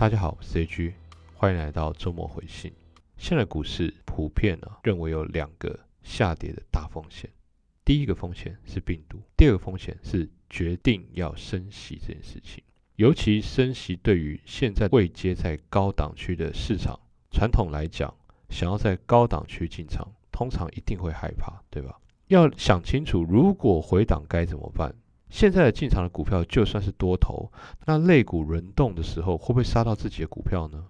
大家好，我是 AG，欢迎来到周末回信。现在股市普遍呢认为有两个下跌的大风险，第一个风险是病毒，第二个风险是决定要升息这件事情。尤其升息对于现在未接在高档区的市场，传统来讲，想要在高档区进场，通常一定会害怕，对吧？要想清楚，如果回档该怎么办？现在的进场的股票就算是多头，那类股轮动的时候，会不会杀到自己的股票呢？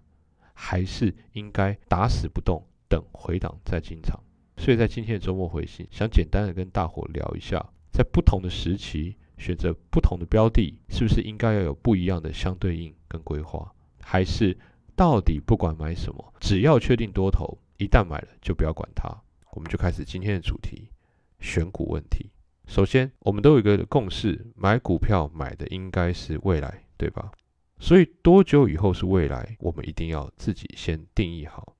还是应该打死不动，等回档再进场？所以在今天的周末回信，想简单的跟大伙聊一下，在不同的时期选择不同的标的，是不是应该要有不一样的相对应跟规划？还是到底不管买什么，只要确定多头，一旦买了就不要管它？我们就开始今天的主题：选股问题。首先，我们都有一个共识，买股票买的应该是未来，对吧？所以多久以后是未来，我们一定要自己先定义好，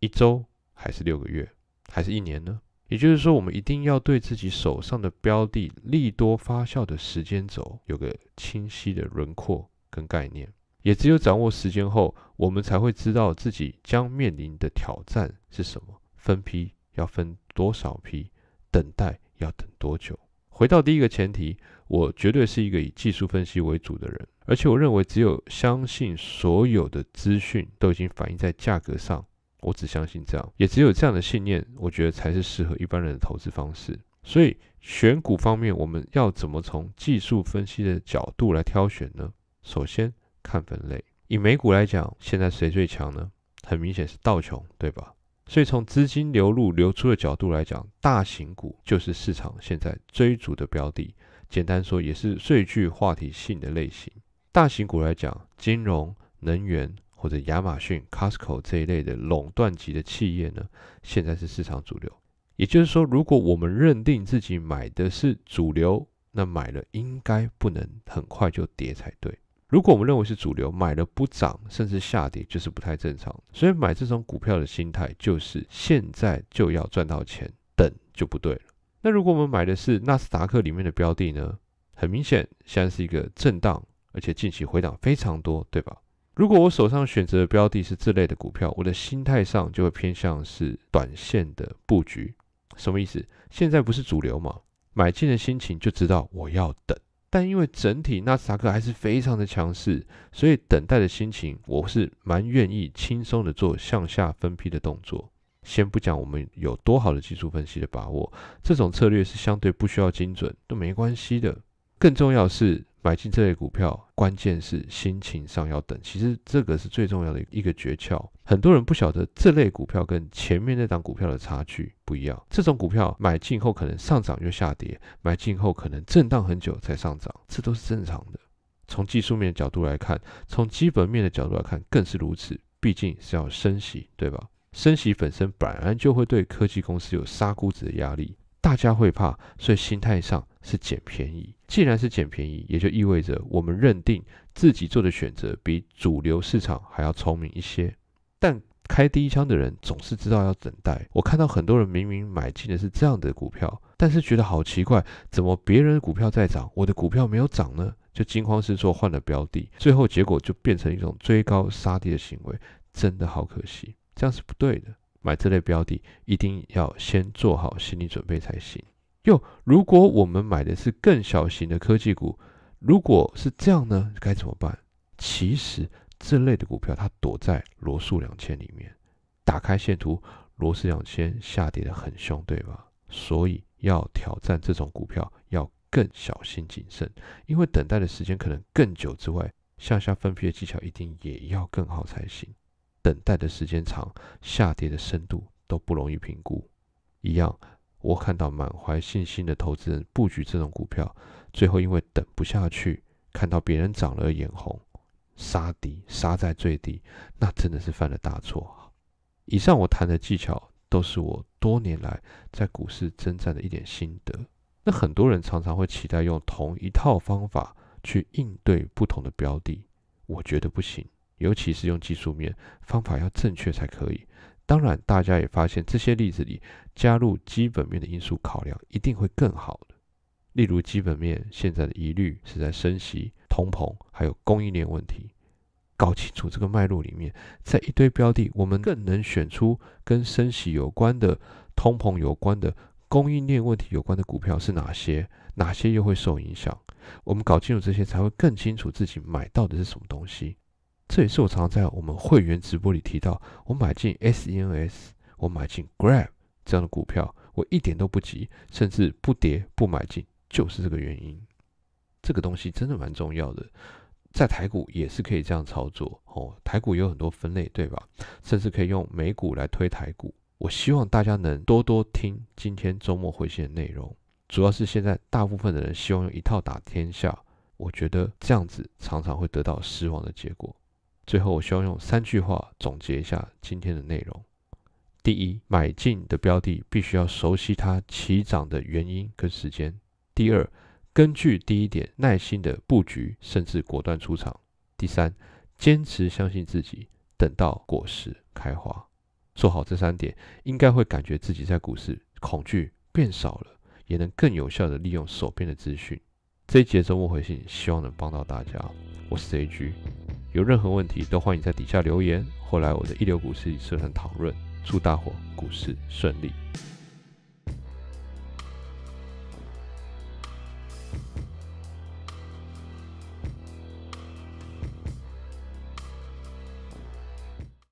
一周还是六个月，还是一年呢？也就是说，我们一定要对自己手上的标的利多发酵的时间轴有个清晰的轮廓跟概念。也只有掌握时间后，我们才会知道自己将面临的挑战是什么，分批要分多少批，等待。要等多久？回到第一个前提，我绝对是一个以技术分析为主的人，而且我认为只有相信所有的资讯都已经反映在价格上，我只相信这样，也只有这样的信念，我觉得才是适合一般人的投资方式。所以选股方面，我们要怎么从技术分析的角度来挑选呢？首先看分类，以美股来讲，现在谁最强呢？很明显是道琼，对吧？所以从资金流入流出的角度来讲，大型股就是市场现在追逐的标的。简单说，也是最具话题性的类型。大型股来讲，金融、能源或者亚马逊、Costco 这一类的垄断级的企业呢，现在是市场主流。也就是说，如果我们认定自己买的是主流，那买了应该不能很快就跌才对。如果我们认为是主流，买了不涨甚至下跌，就是不太正常。所以买这种股票的心态就是现在就要赚到钱，等就不对了。那如果我们买的是纳斯达克里面的标的呢？很明显，现在是一个震荡，而且近期回档非常多，对吧？如果我手上选择的标的是这类的股票，我的心态上就会偏向是短线的布局。什么意思？现在不是主流嘛？买进的心情就知道我要等。但因为整体纳斯达克还是非常的强势，所以等待的心情，我是蛮愿意轻松的做向下分批的动作。先不讲我们有多好的技术分析的把握，这种策略是相对不需要精准都没关系的。更重要是。买进这类股票，关键是心情上要等。其实这个是最重要的一个诀窍。很多人不晓得这类股票跟前面那档股票的差距不一样。这种股票买进后可能上涨又下跌，买进后可能震荡很久才上涨，这都是正常的。从技术面的角度来看，从基本面的角度来看更是如此。毕竟是要升息，对吧？升息本身本来就会对科技公司有杀估值的压力，大家会怕，所以心态上。是捡便宜，既然是捡便宜，也就意味着我们认定自己做的选择比主流市场还要聪明一些。但开第一枪的人总是知道要等待。我看到很多人明明买进的是这样的股票，但是觉得好奇怪，怎么别人的股票在涨，我的股票没有涨呢？就惊慌失措换了标的，最后结果就变成一种追高杀低的行为，真的好可惜，这样是不对的。买这类标的一定要先做好心理准备才行。又，如果我们买的是更小型的科技股，如果是这样呢，该怎么办？其实这类的股票它躲在罗素两千里面，打开线图，罗素两千下跌的很凶，对吧？所以要挑战这种股票，要更小心谨慎，因为等待的时间可能更久之外，向下分批的技巧一定也要更好才行。等待的时间长，下跌的深度都不容易评估，一样。我看到满怀信心的投资人布局这种股票，最后因为等不下去，看到别人涨了而眼红，杀低杀在最低，那真的是犯了大错。以上我谈的技巧，都是我多年来在股市征战的一点心得。那很多人常常会期待用同一套方法去应对不同的标的，我觉得不行，尤其是用技术面方法要正确才可以。当然，大家也发现这些例子里加入基本面的因素考量一定会更好的。例如，基本面现在的疑虑是在升息、通膨，还有供应链问题。搞清楚这个脉络里面，在一堆标的，我们更能选出跟升息有关的、通膨有关的、供应链问题有关的股票是哪些，哪些又会受影响。我们搞清楚这些，才会更清楚自己买到的是什么东西。这也是我常常在我们会员直播里提到，我买进 SENS，我买进 Grab 这样的股票，我一点都不急，甚至不跌不买进，就是这个原因。这个东西真的蛮重要的，在台股也是可以这样操作哦。台股有很多分类，对吧？甚至可以用美股来推台股。我希望大家能多多听今天周末回信的内容，主要是现在大部分的人希望用一套打天下，我觉得这样子常常会得到失望的结果。最后，我希望用三句话总结一下今天的内容：第一，买进的标的必须要熟悉它起涨的原因跟时间；第二，根据第一点，耐心的布局，甚至果断出场。第三，坚持相信自己，等到果实开花。做好这三点，应该会感觉自己在股市恐惧变少了，也能更有效的利用手边的资讯。这一节周末回信，希望能帮到大家。我是 A G，有任何问题都欢迎在底下留言，后来我的一流股市社团讨论。祝大伙股市顺利。